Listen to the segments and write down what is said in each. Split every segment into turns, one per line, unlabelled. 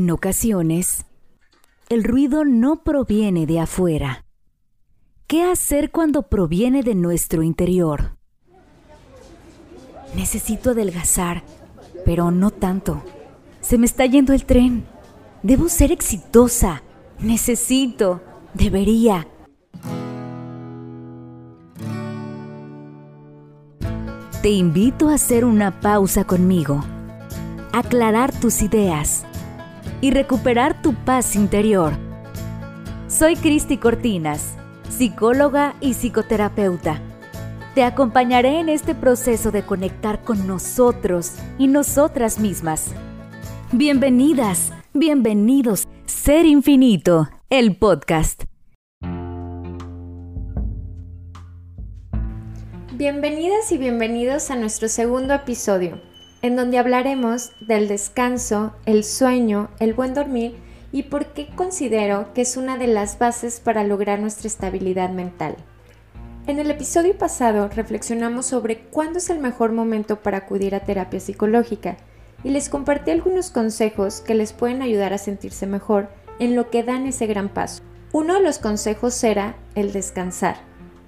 En ocasiones, el ruido no proviene de afuera. ¿Qué hacer cuando proviene de nuestro interior? Necesito adelgazar, pero no tanto. Se me está yendo el tren. Debo ser exitosa. Necesito. Debería. Te invito a hacer una pausa conmigo, aclarar tus ideas y recuperar tu paz interior. Soy Cristi Cortinas, psicóloga y psicoterapeuta. Te acompañaré en este proceso de conectar con nosotros y nosotras mismas. Bienvenidas, bienvenidos, Ser Infinito, el podcast.
Bienvenidas y bienvenidos a nuestro segundo episodio, en donde hablaremos del descanso, el sueño, el buen dormir y por qué considero que es una de las bases para lograr nuestra estabilidad mental. En el episodio pasado reflexionamos sobre cuándo es el mejor momento para acudir a terapia psicológica y les compartí algunos consejos que les pueden ayudar a sentirse mejor en lo que dan ese gran paso. Uno de los consejos era el descansar.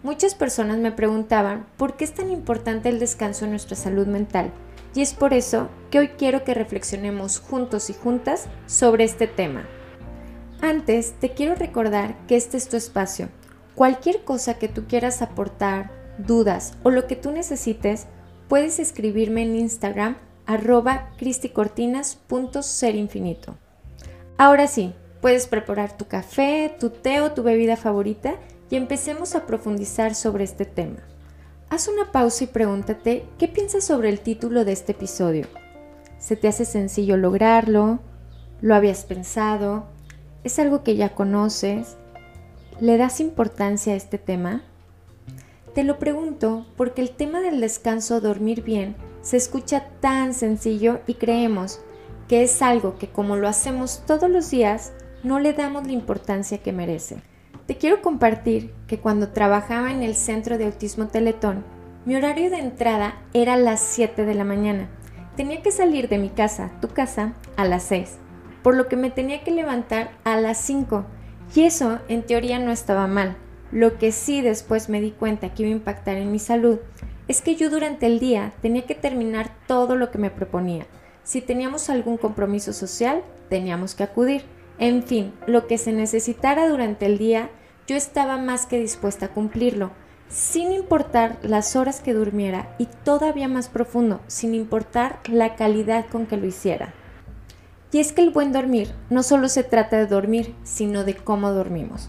Muchas personas me preguntaban por qué es tan importante el descanso en nuestra salud mental y es por eso que hoy quiero que reflexionemos juntos y juntas sobre este tema. Antes, te quiero recordar que este es tu espacio. Cualquier cosa que tú quieras aportar, dudas o lo que tú necesites, puedes escribirme en Instagram arroba cristicortinas.serinfinito. Ahora sí, puedes preparar tu café, tu té o tu bebida favorita y empecemos a profundizar sobre este tema. Haz una pausa y pregúntate qué piensas sobre el título de este episodio. ¿Se te hace sencillo lograrlo? ¿Lo habías pensado? ¿Es algo que ya conoces? ¿Le das importancia a este tema? Te lo pregunto porque el tema del descanso dormir bien se escucha tan sencillo y creemos que es algo que como lo hacemos todos los días, no le damos la importancia que merece. Te quiero compartir que cuando trabajaba en el centro de autismo Teletón, mi horario de entrada era a las 7 de la mañana. Tenía que salir de mi casa, tu casa, a las 6, por lo que me tenía que levantar a las 5. Y eso en teoría no estaba mal. Lo que sí después me di cuenta que iba a impactar en mi salud es que yo durante el día tenía que terminar todo lo que me proponía. Si teníamos algún compromiso social, teníamos que acudir. En fin, lo que se necesitara durante el día, yo estaba más que dispuesta a cumplirlo, sin importar las horas que durmiera y todavía más profundo, sin importar la calidad con que lo hiciera. Y es que el buen dormir no solo se trata de dormir, sino de cómo dormimos.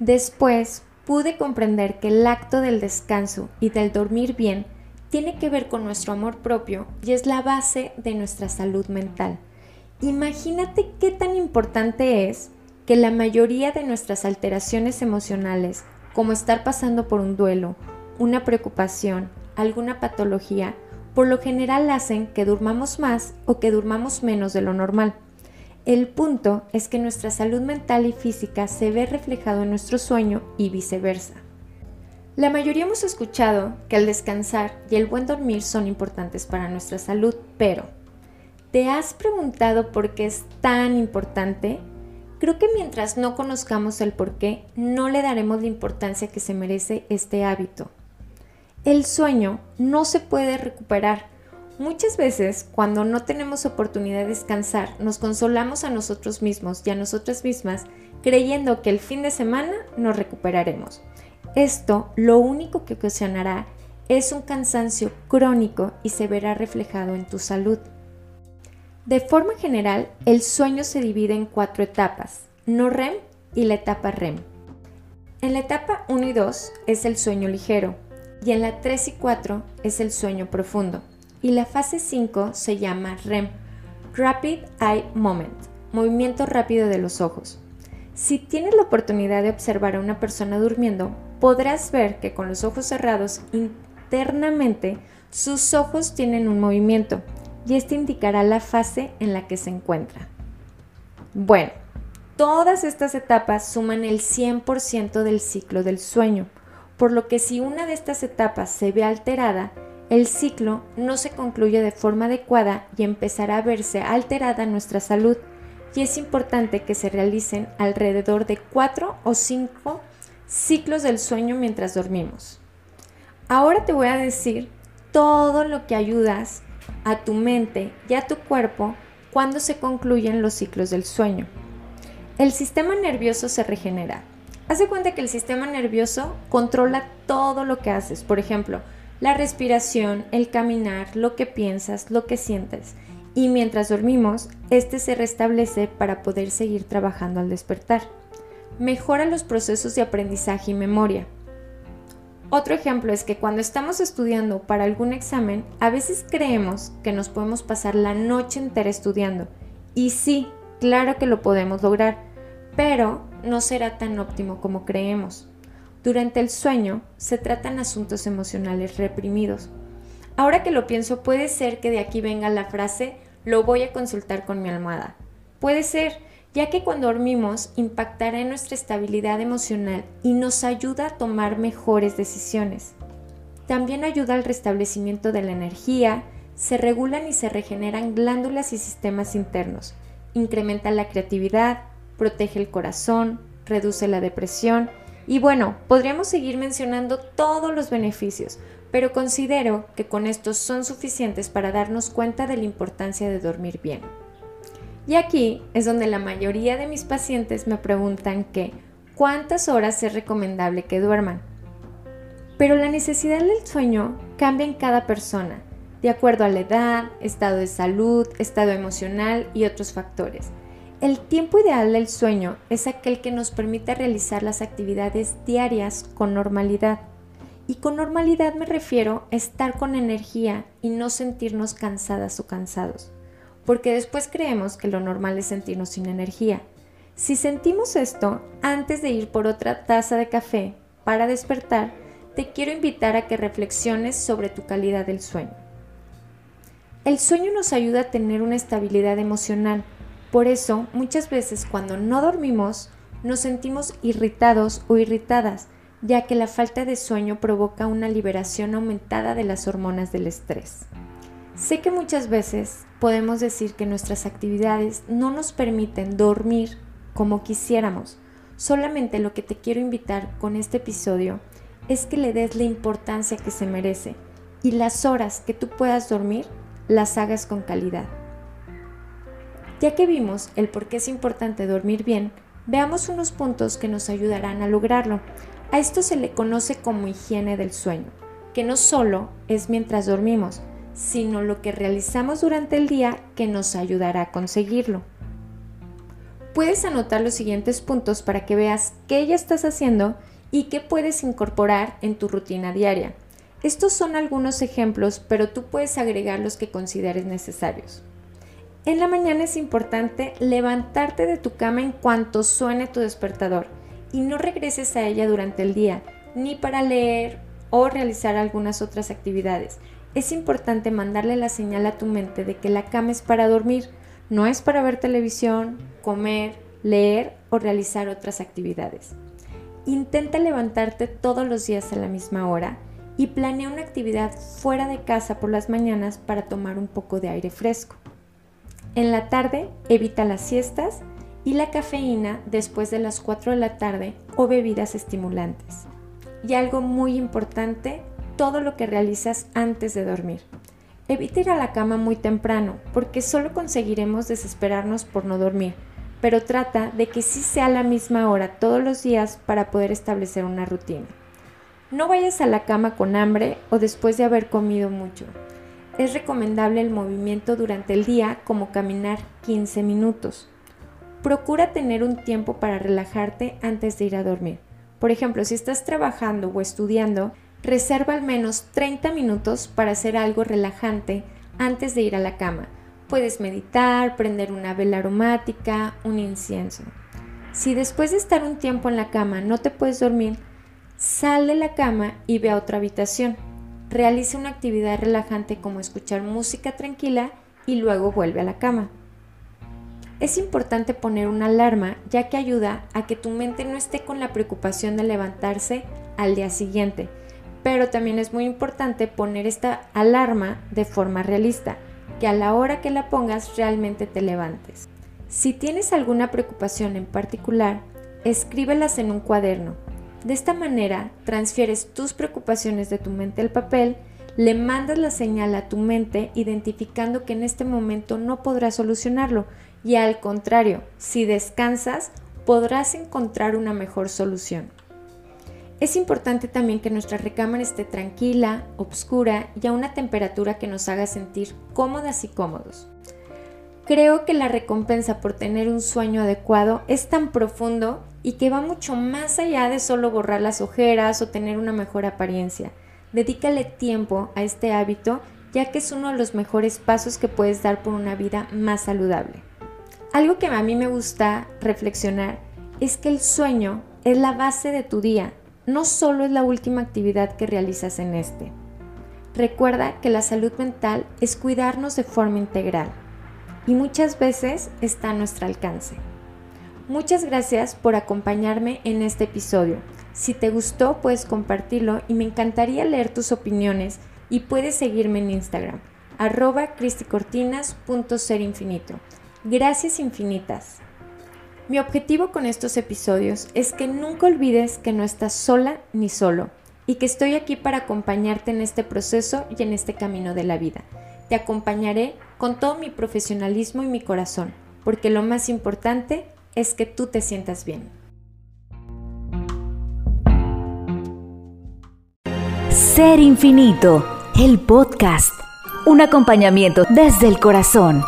Después pude comprender que el acto del descanso y del dormir bien tiene que ver con nuestro amor propio y es la base de nuestra salud mental. Imagínate qué tan importante es que la mayoría de nuestras alteraciones emocionales, como estar pasando por un duelo, una preocupación, alguna patología, por lo general hacen que durmamos más o que durmamos menos de lo normal. El punto es que nuestra salud mental y física se ve reflejado en nuestro sueño y viceversa. La mayoría hemos escuchado que el descansar y el buen dormir son importantes para nuestra salud, pero ¿Te has preguntado por qué es tan importante? Creo que mientras no conozcamos el por qué, no le daremos la importancia que se merece este hábito. El sueño no se puede recuperar. Muchas veces, cuando no tenemos oportunidad de descansar, nos consolamos a nosotros mismos y a nosotras mismas creyendo que el fin de semana nos recuperaremos. Esto lo único que ocasionará es un cansancio crónico y se verá reflejado en tu salud. De forma general, el sueño se divide en cuatro etapas, no REM y la etapa REM. En la etapa 1 y 2 es el sueño ligero y en la 3 y 4 es el sueño profundo y la fase 5 se llama REM, Rapid Eye Moment, movimiento rápido de los ojos. Si tienes la oportunidad de observar a una persona durmiendo, podrás ver que con los ojos cerrados internamente sus ojos tienen un movimiento y este indicará la fase en la que se encuentra. Bueno, todas estas etapas suman el 100% del ciclo del sueño, por lo que si una de estas etapas se ve alterada, el ciclo no se concluye de forma adecuada y empezará a verse alterada nuestra salud, y es importante que se realicen alrededor de 4 o 5 ciclos del sueño mientras dormimos. Ahora te voy a decir todo lo que ayudas a tu mente y a tu cuerpo cuando se concluyen los ciclos del sueño. El sistema nervioso se regenera. Haz cuenta que el sistema nervioso controla todo lo que haces. Por ejemplo, la respiración, el caminar, lo que piensas, lo que sientes. Y mientras dormimos, este se restablece para poder seguir trabajando al despertar. Mejora los procesos de aprendizaje y memoria. Otro ejemplo es que cuando estamos estudiando para algún examen, a veces creemos que nos podemos pasar la noche entera estudiando. Y sí, claro que lo podemos lograr, pero no será tan óptimo como creemos. Durante el sueño se tratan asuntos emocionales reprimidos. Ahora que lo pienso, puede ser que de aquí venga la frase lo voy a consultar con mi almohada. Puede ser, ya que cuando dormimos impactará en nuestra estabilidad emocional y nos ayuda a tomar mejores decisiones. También ayuda al restablecimiento de la energía, se regulan y se regeneran glándulas y sistemas internos, incrementa la creatividad, protege el corazón, reduce la depresión y bueno, podríamos seguir mencionando todos los beneficios, pero considero que con estos son suficientes para darnos cuenta de la importancia de dormir bien. Y aquí es donde la mayoría de mis pacientes me preguntan que cuántas horas es recomendable que duerman. Pero la necesidad del sueño cambia en cada persona, de acuerdo a la edad, estado de salud, estado emocional y otros factores. El tiempo ideal del sueño es aquel que nos permite realizar las actividades diarias con normalidad. Y con normalidad me refiero a estar con energía y no sentirnos cansadas o cansados. Porque después creemos que lo normal es sentirnos sin energía. Si sentimos esto antes de ir por otra taza de café para despertar, te quiero invitar a que reflexiones sobre tu calidad del sueño. El sueño nos ayuda a tener una estabilidad emocional por eso, muchas veces cuando no dormimos, nos sentimos irritados o irritadas, ya que la falta de sueño provoca una liberación aumentada de las hormonas del estrés. Sé que muchas veces podemos decir que nuestras actividades no nos permiten dormir como quisiéramos. Solamente lo que te quiero invitar con este episodio es que le des la importancia que se merece y las horas que tú puedas dormir las hagas con calidad. Ya que vimos el por qué es importante dormir bien, veamos unos puntos que nos ayudarán a lograrlo. A esto se le conoce como higiene del sueño, que no solo es mientras dormimos, sino lo que realizamos durante el día que nos ayudará a conseguirlo. Puedes anotar los siguientes puntos para que veas qué ya estás haciendo y qué puedes incorporar en tu rutina diaria. Estos son algunos ejemplos, pero tú puedes agregar los que consideres necesarios. En la mañana es importante levantarte de tu cama en cuanto suene tu despertador y no regreses a ella durante el día, ni para leer o realizar algunas otras actividades. Es importante mandarle la señal a tu mente de que la cama es para dormir, no es para ver televisión, comer, leer o realizar otras actividades. Intenta levantarte todos los días a la misma hora y planea una actividad fuera de casa por las mañanas para tomar un poco de aire fresco. En la tarde evita las siestas y la cafeína después de las 4 de la tarde o bebidas estimulantes. Y algo muy importante, todo lo que realizas antes de dormir. Evita ir a la cama muy temprano porque solo conseguiremos desesperarnos por no dormir, pero trata de que sí sea la misma hora todos los días para poder establecer una rutina. No vayas a la cama con hambre o después de haber comido mucho es recomendable el movimiento durante el día como caminar 15 minutos. Procura tener un tiempo para relajarte antes de ir a dormir. Por ejemplo, si estás trabajando o estudiando, reserva al menos 30 minutos para hacer algo relajante antes de ir a la cama. Puedes meditar, prender una vela aromática, un incienso. Si después de estar un tiempo en la cama no te puedes dormir, sal de la cama y ve a otra habitación. Realiza una actividad relajante como escuchar música tranquila y luego vuelve a la cama. Es importante poner una alarma ya que ayuda a que tu mente no esté con la preocupación de levantarse al día siguiente, pero también es muy importante poner esta alarma de forma realista, que a la hora que la pongas realmente te levantes. Si tienes alguna preocupación en particular, escríbelas en un cuaderno. De esta manera, transfieres tus preocupaciones de tu mente al papel, le mandas la señal a tu mente identificando que en este momento no podrás solucionarlo y al contrario, si descansas, podrás encontrar una mejor solución. Es importante también que nuestra recámara esté tranquila, oscura y a una temperatura que nos haga sentir cómodas y cómodos. Creo que la recompensa por tener un sueño adecuado es tan profundo y que va mucho más allá de solo borrar las ojeras o tener una mejor apariencia. Dedícale tiempo a este hábito ya que es uno de los mejores pasos que puedes dar por una vida más saludable. Algo que a mí me gusta reflexionar es que el sueño es la base de tu día no solo es la última actividad que realizas en este. Recuerda que la salud mental es cuidarnos de forma integral y muchas veces está a nuestro alcance. Muchas gracias por acompañarme en este episodio. Si te gustó puedes compartirlo y me encantaría leer tus opiniones y puedes seguirme en Instagram arroba cristicortinas.serinfinito. Gracias infinitas. Mi objetivo con estos episodios es que nunca olvides que no estás sola ni solo y que estoy aquí para acompañarte en este proceso y en este camino de la vida. Te acompañaré con todo mi profesionalismo y mi corazón, porque lo más importante es que tú te sientas bien.
Ser Infinito, el podcast, un acompañamiento desde el corazón.